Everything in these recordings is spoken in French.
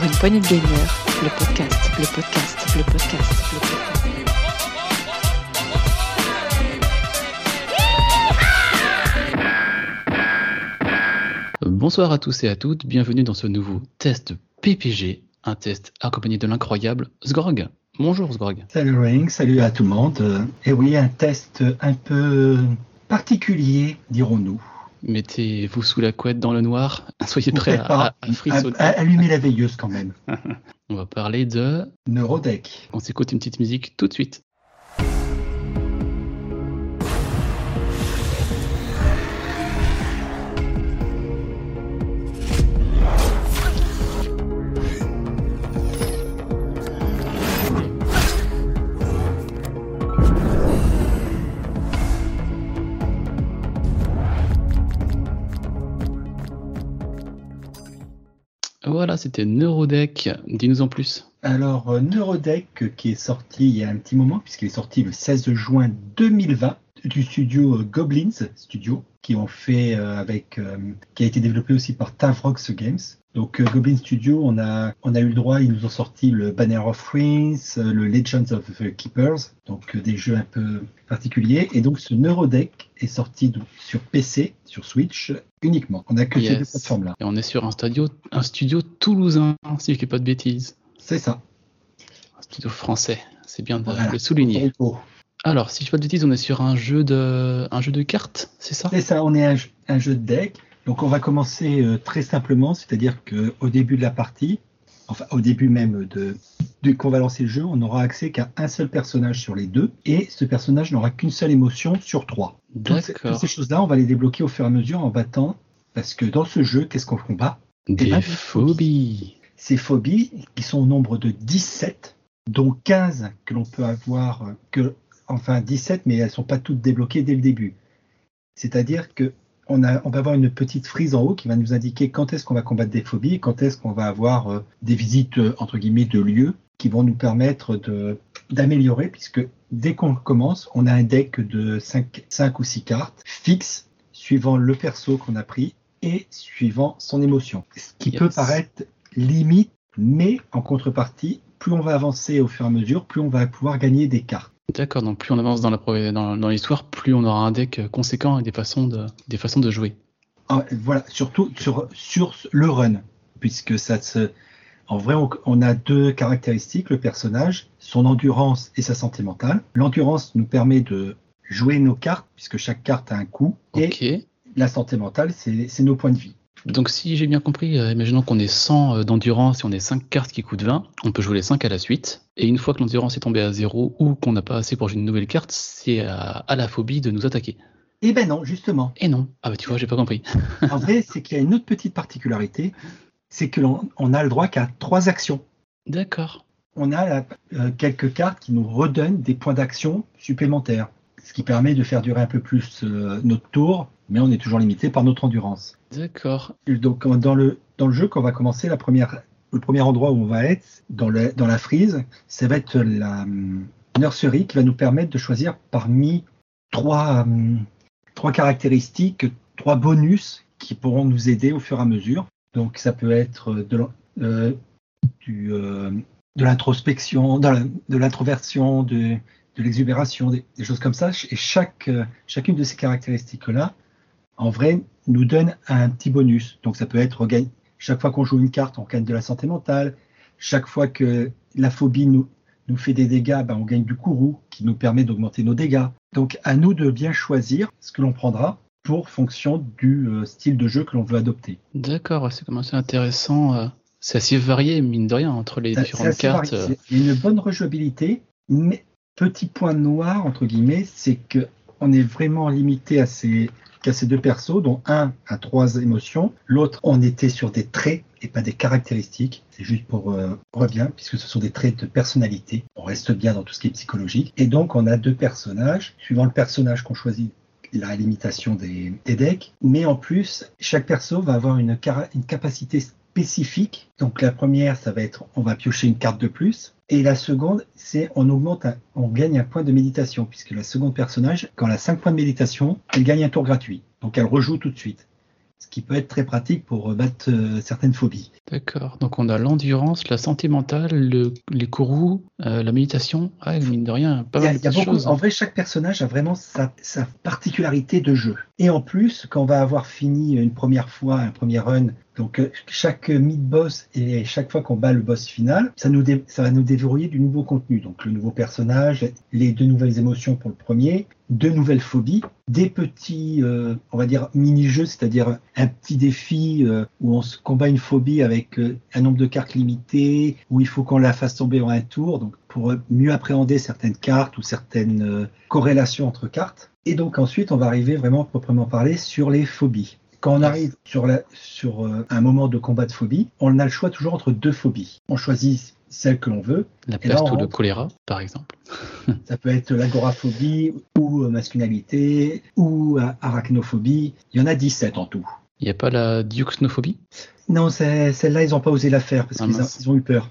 Pour une poignée de gamers, le podcast, le podcast, le podcast, le podcast. Bonsoir à tous et à toutes, bienvenue dans ce nouveau test PPG, un test accompagné de l'incroyable Sgrog. Bonjour Sgrog. Salut Ring, salut à tout le monde. Euh, Et oui, un test un peu particulier, dirons-nous. Mettez-vous sous la couette dans le noir, soyez prêts à, frissonner. à- à- Allumez la veilleuse quand même. On va parler de... Neurodeck. On s'écoute une petite musique tout de suite. C'était Neurodeck. Dis-nous en plus. Alors, euh, Neurodeck, euh, qui est sorti il y a un petit moment, puisqu'il est sorti le 16 juin 2020 du studio euh, Goblins Studio, qui qui a été développé aussi par Tavrox Games. Donc, euh, Goblin Studio, on a, on a eu le droit, ils nous ont sorti le Banner of Rings, euh, le Legends of the Keepers, donc euh, des jeux un peu particuliers. Et donc, ce Neurodeck est sorti sur PC, sur Switch uniquement. On a que ces deux Yes. plateformes-là. Et on est sur un studio, un studio toulousain, si je ne fais pas de bêtises. C'est ça. Un studio français, c'est bien de Voilà. le souligner. Alors, si je ne fais pas de bêtises, on est sur un jeu de, un jeu de cartes, c'est ça? C'est ça, on est un jeu de deck. Donc on va commencer euh, très simplement, c'est-à-dire qu'au début de la partie, enfin au début même de, de qu'on va lancer le jeu, on n'aura accès qu'à un seul personnage sur les deux, et ce personnage n'aura qu'une seule émotion sur trois. Ces, toutes ces choses-là, on va les débloquer au fur et à mesure en battant, parce que dans ce jeu, qu'est-ce qu'on combat? Des ben, phobies. Ces phobies, qui sont au nombre de 17, dont 15 que l'on peut avoir, euh, que, enfin 17, mais elles sont pas toutes débloquées dès le début. C'est-à-dire que on, a, on va avoir une petite frise en haut qui va nous indiquer quand est-ce qu'on va combattre des phobies et quand est-ce qu'on va avoir euh, des visites euh, entre guillemets de lieux qui vont nous permettre d'améliorer puisque dès qu'on commence, on a un deck de 5, 5 ou 6 cartes fixes suivant le perso qu'on a pris et suivant son émotion. Ce qui Yes. peut paraître limite, mais en contrepartie, plus on va avancer au fur et à mesure, plus on va pouvoir gagner des cartes. D'accord, donc plus on avance dans la pro- dans, dans l'histoire, plus on aura un deck conséquent et des façons de, des façons de jouer. Ah, voilà, surtout sur, sur le run, puisque ça se. En vrai, on, a deux caractéristiques le personnage, son endurance et sa santé mentale. L'endurance nous permet de jouer nos cartes, puisque chaque carte a un coût, et la santé mentale, c'est nos points de vie. Donc si j'ai bien compris, euh, imaginons qu'on ait 100 euh, d'endurance et on ait 5 cartes qui coûtent 20, on peut jouer les 5 à la suite. Et une fois que l'endurance est tombée à 0 ou qu'on n'a pas assez pour jouer une nouvelle carte, c'est à, à la phobie de nous attaquer. Eh ben non, justement. Et non. Ah bah tu vois, j'ai pas compris. En vrai, c'est qu'il y a une autre petite particularité, c'est que l'on on a le droit qu'à trois actions. D'accord. on a euh, quelques cartes qui nous redonnent des points d'action supplémentaires, ce qui permet de faire durer un peu plus notre tour, mais on est toujours limité par notre endurance. D'accord. Donc euh, dans le, dans le jeu, quand on va commencer, la première, le premier endroit où on va être, dans, le, dans la frise, ça va être la hum, nursery qui va nous permettre de choisir parmi trois, hum, trois caractéristiques, trois bonus qui pourront nous aider au fur et à mesure. Donc ça peut être euh, du, euh, de l'introspection, de l'introversion, de, l'exubération, des, choses comme ça. Et chaque, euh, chacune de ces caractéristiques-là, en vrai, nous donne un petit bonus. Donc ça peut être gagne- chaque fois qu'on joue une carte, on gagne de la santé mentale. Chaque fois que la phobie nous, nous fait des dégâts, ben, on gagne du courroux qui nous permet d'augmenter nos dégâts. Donc à nous de bien choisir ce que l'on prendra pour fonction du euh, style de jeu que l'on veut adopter. D'accord, c'est même assez intéressant. euh, C'est assez varié, mine de rien, entre les Ça- différentes c'est cartes. C'est- Il y a une bonne rejouabilité, mais petit point noir, entre guillemets, c'est que on est vraiment limité à ces, qu'à ces deux persos, dont un a trois émotions, l'autre on était sur des traits et pas des caractéristiques. C'est juste pour euh, puisque ce sont des traits de personnalité. On reste bien dans tout ce qui est psychologique. Et donc on a deux personnages, suivant le personnage qu'on choisit, la limitation des, decks, mais en plus, chaque perso va avoir une, une capacité spécifique. Donc la première, ça va être, on va piocher une carte de plus. Et la seconde, c'est on augmente, un- on gagne un point de méditation, puisque la seconde personnage, quand elle a 5 points de méditation, elle gagne un tour gratuit. Donc elle rejoue tout de suite. ce qui peut être très pratique pour battre euh, certaines phobies. D'accord. Donc on a l'endurance, la santé mentale, le, les courroux, euh, la méditation. Ah, mine de rien, pas Il y a- mal il y a de beaucoup- choses. hein. En vrai, chaque personnage a vraiment sa, sa particularité de jeu. Et en plus, quand on va avoir fini une première fois, un premier run, donc euh, chaque mid-boss et chaque fois qu'on bat le boss final, ça, va nous déverrouiller du nouveau contenu. Donc le nouveau personnage, les deux nouvelles émotions pour le premier, deux nouvelles phobies, des petits, euh, on va dire, mini-jeux, c'est-à-dire un petit défi euh, où on se combat une phobie avec un nombre de cartes limité, où il faut qu'on la fasse tomber en un tour, pour mieux appréhender certaines cartes ou certaines euh, corrélations entre cartes. Et donc ensuite, on va arriver vraiment proprement parler sur les phobies. Quand on arrive sur, la, sur euh, un moment de combat de phobie, on a le choix toujours entre deux phobies. On choisit celle que l'on veut. La là, peste ou le choléra, par exemple. Ça peut être l'agoraphobie ou euh, masculinité ou arachnophobie. Il y en a 17 en tout. Il n'y a pas la diuxnophobie? Non, celle-là, ils n'ont pas osé la faire parce Ah, qu'ils ont, eu peur.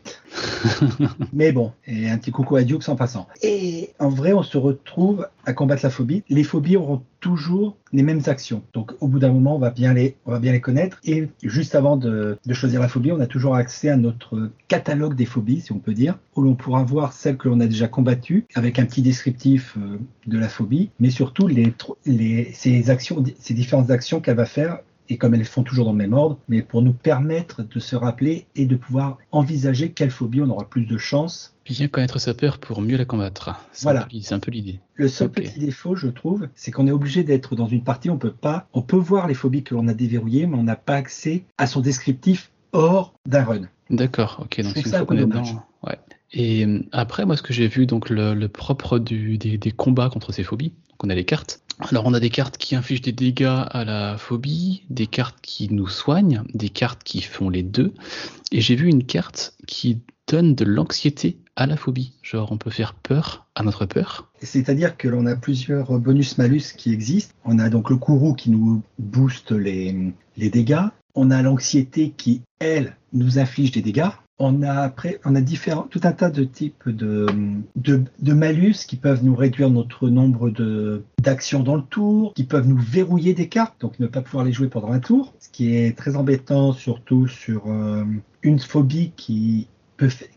Mais bon, et un petit coucou à Dukes en passant. Et en vrai, on se retrouve à combattre la phobie. Les phobies auront toujours les mêmes actions. Donc, au bout d'un moment, on va bien les, on va bien les connaître. Et juste avant de, de choisir la phobie, on a toujours accès à notre catalogue des phobies, si on peut dire, où l'on pourra voir celles que l'on a déjà combattues avec un petit descriptif euh, de la phobie, mais surtout les, tro- les, ces actions, ces différentes actions qu'elle va faire et comme elles font toujours dans le même ordre, mais pour nous permettre de se rappeler et de pouvoir envisager quelle phobie on aura plus de chance. Bien connaître sa peur pour mieux la combattre. C'est Voilà. C'est un peu l'idée. Le seul petit défaut, je trouve, c'est qu'on est obligé d'être dans une partie, on peut pas, on peut voir les phobies que l'on a déverrouillées, mais on n'a pas accès à son descriptif hors d'un run. D'accord, ok. Donc une ça qu'on est dedans. Ouais. Et euh, après, moi, ce que j'ai vu, donc le, le propre du, des, des combats contre ces phobies, donc on a les cartes. Alors, on a des cartes qui infligent des dégâts à la phobie, des cartes qui nous soignent, des cartes qui font les deux. Et j'ai vu une carte qui donne de l'anxiété à la phobie. Genre, on peut faire peur à notre peur. C'est-à-dire que l'on a plusieurs bonus-malus qui existent. On a donc le courroux qui nous booste les, les dégâts. On a l'anxiété qui, elle, nous inflige des dégâts. On a différents, tout un tas de types de, malus qui peuvent nous réduire notre nombre de d'actions dans le tour, qui peuvent nous verrouiller des cartes, donc ne pas pouvoir les jouer pendant un tour, ce qui est très embêtant, surtout sur euh, une phobie qui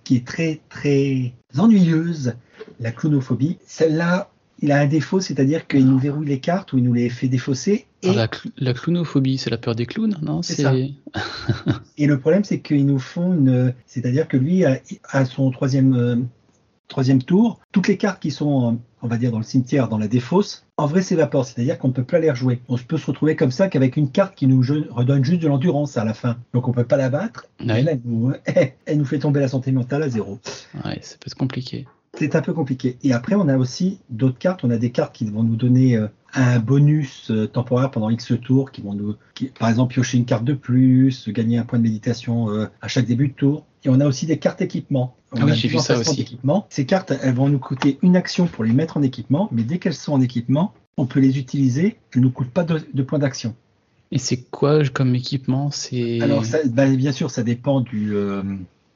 qui est très très ennuyeuse, la clownophobie. Celle-là, il a un défaut, c'est-à-dire qu'il nous verrouille les cartes ou il nous les fait défausser. Et, Alors, la, cl- la clownophobie, c'est la peur des clowns, non C'est ça. et le problème, c'est qu'ils nous font une, c'est-à-dire que lui, à, à son troisième euh, troisième tour, toutes les cartes qui sont, euh, on va dire, dans le cimetière, dans la défausse, en vrai s'évaporent, c'est-à-dire qu'on ne peut pas les rejouer. On peut se retrouver comme ça qu'avec une carte qui nous redonne juste de l'endurance à la fin. Donc on peut pas la battre. Ouais. Et là, elle nous, elle nous fait tomber la santé mentale à zéro. Ouais, ça peut être compliqué. C'est un peu compliqué. Et après, on a aussi d'autres cartes. On a des cartes qui vont nous donner euh, un bonus euh, temporaire pendant X tours, qui vont nous, qui- par exemple, piocher une carte de plus, gagner un point de méditation euh, à chaque début de tour. Et on a aussi des cartes équipement. On Ah oui, a j'ai vu ça aussi. d'équipement. Ces cartes, elles vont nous coûter une action pour les mettre en équipement, mais dès qu'elles sont en équipement, on peut les utiliser. Elles ne nous coûtent pas de, de points d'action. Et c'est quoi comme équipement? C'est Alors, ça, bah, bien sûr, ça dépend du, euh,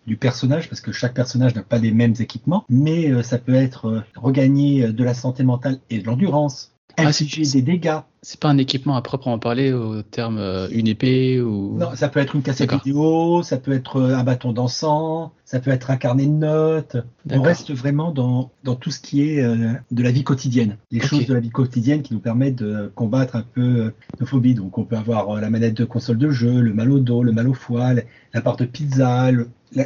du personnage, parce que chaque personnage n'a pas les mêmes équipements, mais euh, ça peut être euh, regagner euh, de la santé mentale et de l'endurance, Ah, infliger des dégâts. c'est pas un équipement à proprement parler au terme euh, une épée ou. Non, ça peut être une cassette vidéo, ça peut être euh, un bâton d'encens, ça peut être un carnet de notes. On reste vraiment dans, dans tout ce qui est euh, de la vie quotidienne, les choses de la vie quotidienne qui nous permettent de combattre un peu nos phobies. Donc on peut avoir la manette de console de jeu, le mal au dos, le mal au foie, la- part de pizza, le- la,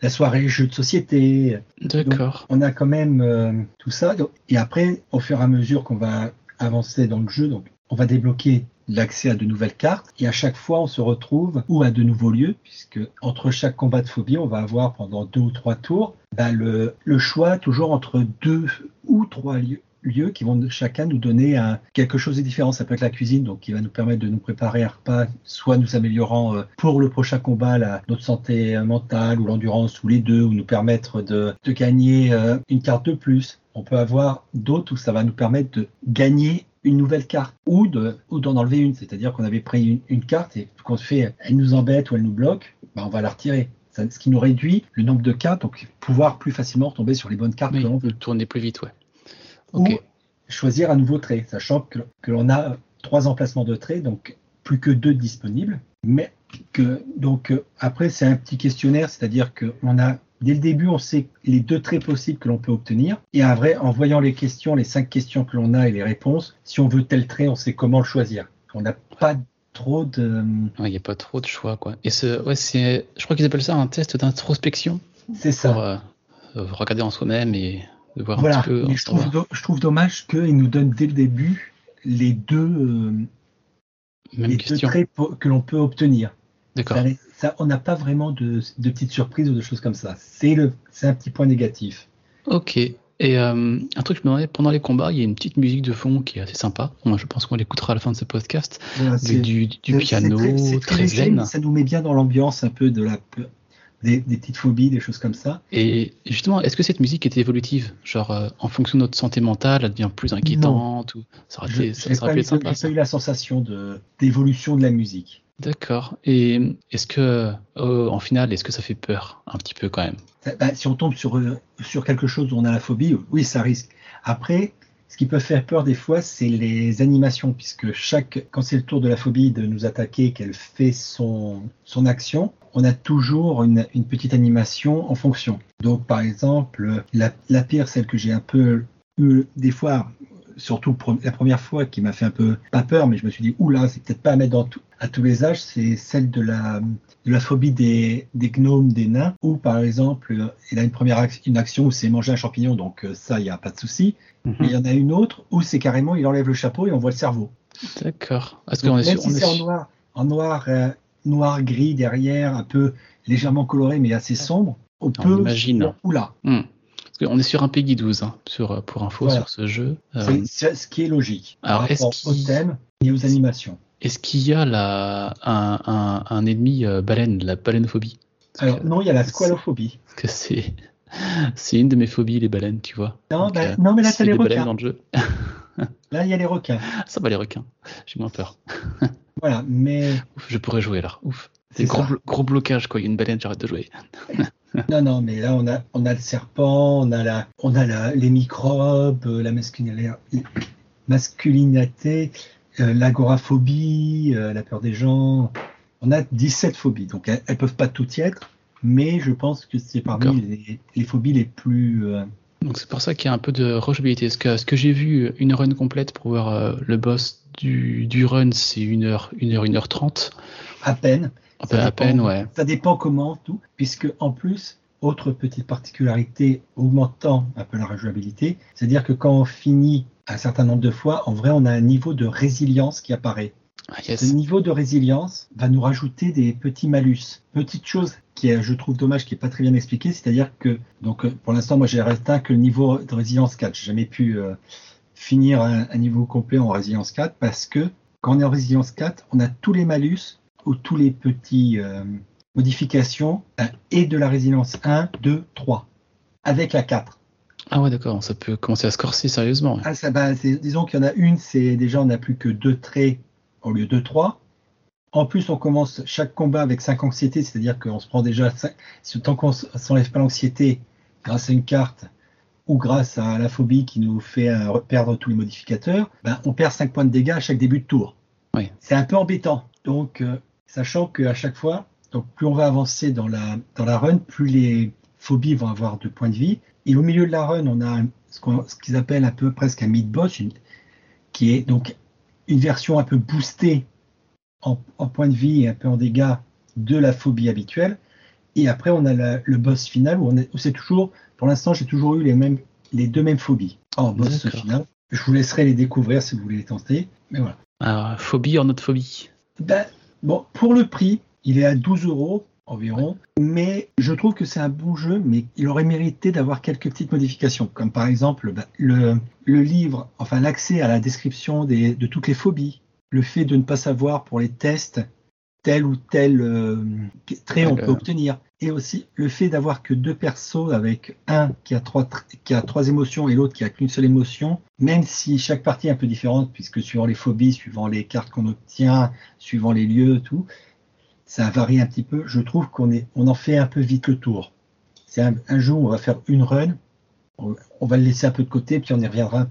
la soirée jeu de société. D'accord. On a quand même euh, tout ça. Et après, au fur et à mesure qu'on va avancer dans le jeu, donc on va débloquer l'accès à de nouvelles cartes. Et à chaque fois on se retrouve ou à de nouveaux lieux puisque entre chaque combat de phobie on va avoir pendant deux ou trois tours bah, le choix toujours entre deux ou trois lieux lieux qui vont chacun nous donner un, quelque chose de différent. Ça peut être la cuisine, donc qui va nous permettre de nous préparer un repas, soit nous améliorant euh, pour le prochain combat la, notre santé mentale ou l'endurance ou les deux, ou nous permettre de, de gagner euh, une carte de plus. On peut avoir d'autres où ça va nous permettre de gagner une nouvelle carte ou de ou d'en enlever une, c'est-à-dire qu'on avait pris une, une carte et qu'on se fait, elle nous embête ou elle nous bloque, bah on va la retirer. Ça- ce qui nous réduit le nombre de cartes, donc pouvoir plus facilement tomber sur les bonnes cartes Oui, que l'on veut tourner plus vite, ouais. Ou choisir un nouveau trait, sachant que, que l'on a trois emplacements de traits, donc plus que deux disponibles, mais que donc après c'est un petit questionnaire, c'est-à-dire qu'on a dès le début on sait les deux traits possibles que l'on peut obtenir et un vrai en voyant les questions, les cinq questions que l'on a et les réponses, si on veut tel trait, on sait comment le choisir. On n'a pas trop de Il n'y a pas trop de choix, quoi. Et ce, ouais, c'est, je crois qu'ils appellent ça un test d'introspection c'est ça. pour euh, regarder en soi-même et de voir un Voilà, petit peu. mais je trouve, do- je trouve dommage qu'ils nous donnent dès le début les deux, euh, les deux traits que l'on peut obtenir. D'accord. Ça, ça- on n'a pas vraiment de, de petites surprises ou de choses comme ça. C'est un petit point négatif. Ok. Et euh, un truc, je me demandais, pendant les combats, il y a une petite musique de fond qui est assez sympa. Moi, je pense qu'on l'écoutera à la fin de ce podcast. Voilà, Du, piano, très léger, zen. Ça nous met bien dans l'ambiance un peu de la des, des petites phobies, des choses comme ça. Et justement, est-ce que cette musique est évolutive? Genre, euh, en fonction de notre santé mentale, elle devient plus inquiétante ou... Ça aurait, été, ça, n'ai ça aurait pas, sympa, j'ai ça. pas eu la sensation d'évolution de la musique. D'accord. Et est-ce que, euh, en finale, est-ce que ça fait peur Un petit peu quand même? Bah, si on tombe sur, euh, sur quelque chose où on a la phobie, oui, ça risque. Après, ce qui peut faire peur des fois, c'est les animations, puisque chaque, quand c'est le tour de la phobie de nous attaquer, qu'elle fait son, son action, on a toujours une, une petite animation en fonction. Donc, par exemple, la, la pire, celle que j'ai un peu eu des fois, surtout la première fois, qui m'a fait un peu, pas peur, mais je me suis dit, oula, c'est peut-être pas à mettre dans tout- à tous les âges, c'est celle de la, de la phobie des, des gnomes, des nains, où par exemple, il a une première une action où c'est manger un champignon, donc euh, ça, il n'y a pas de souci. Mais il y en a une autre où c'est carrément, il enlève le chapeau et on voit le cerveau. D'accord. Est-ce qu'on est si noir, en noir, euh, noir gris derrière, un peu légèrement coloré mais assez sombre, on peut. imagine. Oula, Hmm. Parce qu'on est sur un Peggy 12, hein, sur, euh, pour info, Voilà. sur ce jeu. Euh, c'est c'est ce qui est logique alors, par est-ce rapport au qu'il- thème et aux animations. Est-ce qu'il y a la, un, un, un ennemi euh, baleine, la baleinephobie Parce Alors que- non, il y a la squalophobie. parce que c'est c'est une de mes phobies, les baleines, tu vois. Non, Donc, bah, euh, non, mais là, a les baleines requins. dans le jeu. Là, il y a les requins. Ça va les requins. J'ai moins peur. Voilà, mais Ouf, je pourrais jouer là. Ouf. C'est gros, blo- gros blocage quoi. Il y a une baleine, j'arrête de jouer. non, non, mais là, on a, on a le serpent, on a la, on a la, les microbes, euh, la masculinité, euh, l'agoraphobie, euh, la peur des gens. On a 17 phobies, donc elles, elles peuvent pas toutes y être, mais je pense que c'est parmi les, les phobies les plus. euh, Donc c'est pour ça qu'il y a un peu de rejouabilité. Est-ce que, ce que j'ai vu une run complète pour voir euh, le boss du, du run, c'est 1 heure, 1 heure, 1 heure 30 à peine. À, peine, ouais. Ça dépend comment, tout, puisque en plus, autre petite particularité augmentant un peu la rejouabilité, c'est-à-dire que quand on finit un certain nombre de fois, en vrai, on a un niveau de résilience qui apparaît. Ah, Ce niveau de résilience va nous rajouter des petits malus. Petite chose qui est, je trouve dommage, qui est pas très bien expliquée, c'est-à-dire que, donc, euh, pour l'instant, moi, j'ai atteint que le niveau de résilience 4. J'ai jamais pu euh, finir un, un niveau complet en résilience 4 parce que quand on est en résilience 4, on a tous les malus ou tous les petits euh, modifications et de la résilience 1, 2, 3 avec la 4. Ah ouais, d'accord. Ça peut commencer à se corser sérieusement. Ah, ça, bah, disons qu'il y en a une, c'est déjà on n'a plus que deux traits au lieu de trois. En plus, on commence chaque combat avec cinq anxiétés, c'est-à-dire qu'on se prend déjà cinq, si tant qu'on s'enlève pas l'anxiété grâce à une carte ou grâce à la phobie qui nous fait euh, perdre tous les modificateurs, ben, on perd 5 points de dégâts à chaque début de tour. Oui. C'est un peu embêtant. Donc, euh, sachant qu'à chaque fois, donc plus on va avancer dans la, dans la run, plus les phobies vont avoir de points de vie. Et au milieu de la run, on a ce qu'on- ce qu'ils appellent un peu presque un mid-boss, qui est donc une version un peu boostée en, en points de vie et un peu en dégâts de la phobie habituelle. Et après, on a la- le boss final où, on est- où c'est toujours, pour l'instant, j'ai toujours eu les, mêmes, les deux mêmes phobies en boss final. Je vous laisserai les découvrir si vous voulez les tenter. Mais voilà. Alors, phobie en notre phobie. Ben, bon, pour le prix, il est à 12 euros environ, mais je trouve que c'est un bon jeu, mais il aurait mérité d'avoir quelques petites modifications, comme par exemple ben, le, le livre, enfin l'accès à la description des, de toutes les phobies, le fait de ne pas savoir pour les tests tel ou tel euh, trait on peut obtenir, et aussi le fait d'avoir que deux persos avec un qui a trois, tr- qui a trois émotions et l'autre qui a qu'une seule émotion, même si chaque partie est un peu différente, puisque suivant les phobies, suivant les cartes qu'on obtient, suivant les lieux, tout, ça varie un petit peu. Je trouve qu'on est, on en fait un peu vite le tour. C'est un, un jour où on va faire une run, on, on va le laisser un peu de côté, puis on y reviendra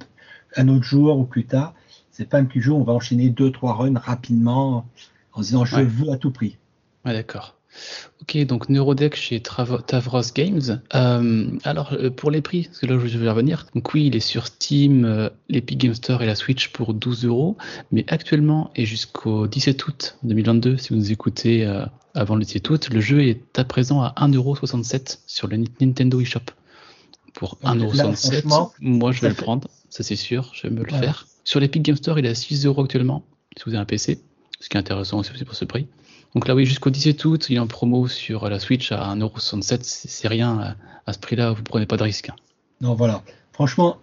un, autre jour ou plus tard. C'est pas un petit jour, on va enchaîner deux, trois runs rapidement. en disant je Ouais. veux à tout prix. Ouais, d'accord. Ok, donc Neurodeck chez Tavros Games. Euh, alors, euh, pour les prix, parce que là, je vais revenir. Donc oui, il est sur Steam, euh, l'Epic Game Store et la Switch pour 12 euros. Mais actuellement, et jusqu'au 17 août 2022, si vous nous écoutez euh, avant le 17 août, le jeu est à présent à 1,67€ sur le Ni- Nintendo eShop. Pour Donc là, 1,67€, franchement, moi, je vais le fait- prendre. Ça, c'est sûr, je vais me le faire. Sur l'Epic Game Store, il est à 6 euros actuellement, si vous avez un PC. Ce qui est intéressant aussi pour ce prix. Donc là, oui, jusqu'au 17 août, il est en promo sur la Switch à 1,67€. C'est rien à, ce prix-là, vous prenez pas de risque. Non, voilà. Franchement,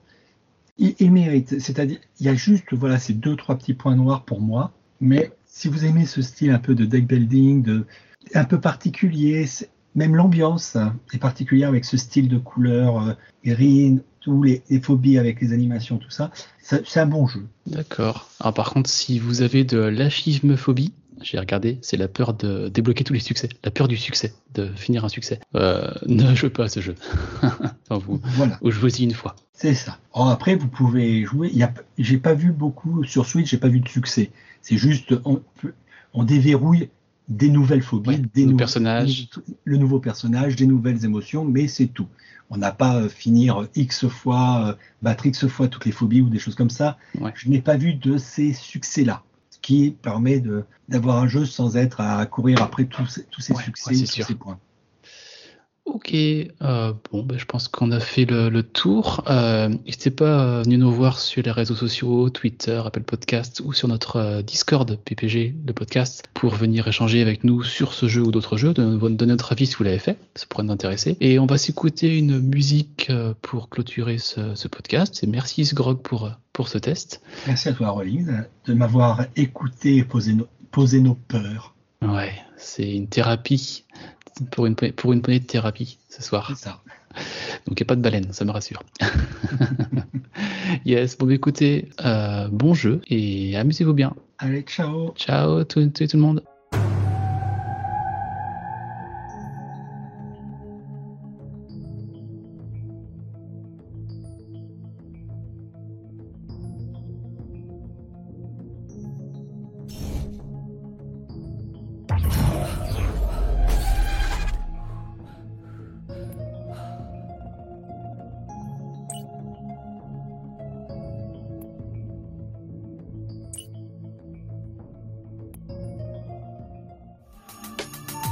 il, il mérite. C'est-à-dire, il y a juste voilà, ces deux, trois petits points noirs pour moi. Mais si vous aimez ce style un peu de deck building, de, un peu particulier, même l'ambiance hein, est particulière avec ce style de couleur euh, green, tous les, les phobies avec les animations, tout ça, c'est un bon jeu. D'accord. Alors par contre, si vous avez de l'affimephobie, j'ai regardé, c'est la peur de débloquer tous les succès, la peur du succès, de finir un succès. Euh, ne jouez pas à ce jeu. enfin, vous, Voilà, ou jouez-y une fois. c'est ça. Alors après, vous pouvez jouer. J'ai pas vu beaucoup sur Switch, j'ai pas vu de succès. C'est juste, on, déverrouille des nouvelles phobies, Ouais, des nouveaux personnages. le nouveau personnage, des nouvelles émotions, mais c'est tout. On n'a pas euh, finir euh, X fois, euh, battre X fois toutes les phobies ou des choses comme ça. Ouais. Je n'ai pas vu de ces succès-là, qui permet de d'avoir un jeu sans être à courir après tous ces, tous Ouais, succès, ouais, tous sûr. ces points. Ok, euh, bon, ben, je pense qu'on a fait le, le tour. Euh, N'hésitez pas à venir nous voir sur les réseaux sociaux, Twitter, Apple Podcast ou sur notre euh, Discord PPG, le podcast, pour venir échanger avec nous sur ce jeu ou d'autres jeux, de, de notre avis si vous l'avez fait, ça pourrait nous intéresser. Et on va s'écouter une musique euh, pour clôturer ce, ce podcast. Et merci Sgrog pour, euh, pour ce test. Merci à toi, Rolling, de m'avoir écouté et posé nos, posé nos peurs. Ouais, c'est une thérapie, pour une, pour une poignée de thérapie ce soir. C'est ça. Donc il n'y a pas de baleine, ça me rassure. yes, bon écoutez, euh, bon jeu et amusez-vous bien. Allez, ciao. Ciao tout, tout, tout le monde.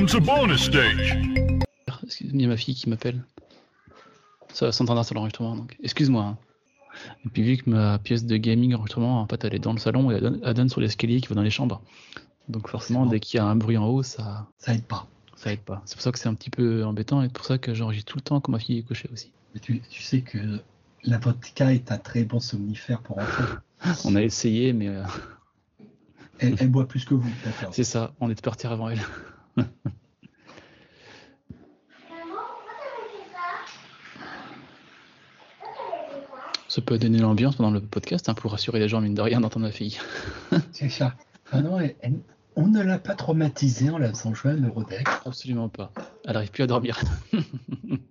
Welcome to bonus stage. Excuse- Il y a ma fille qui m'appelle. Ça va s'entendre sur l'enregistrement, donc excuse-moi. hein. Et puis vu que ma pièce de gaming enregistrement, en fait, elle est dans le salon et elle donne, elle donne sur l'escalier qui va dans les chambres. Donc forcément, bon. dès qu'il y a un bruit en haut, ça, Ça aide pas. ça aide pas. C'est pour ça que c'est un petit peu embêtant et c'est pour ça que j'enregistre tout le temps quand ma fille est couchée aussi. Mais tu, tu sais que la vodka est un très bon somnifère pour enfants. On a essayé, mais euh, Elle, elle boit plus que vous, d'accord. c'est ça, on est parti avant elle. Ça peut donner l'ambiance pendant le podcast hein, pour rassurer les gens, mine de rien, d'entendre ma fille. C'est ça. Ah non, elle- elle- on ne l'a pas traumatisée en la faisant jouer à Neurodeck. Absolument pas. Elle arrive plus à dormir.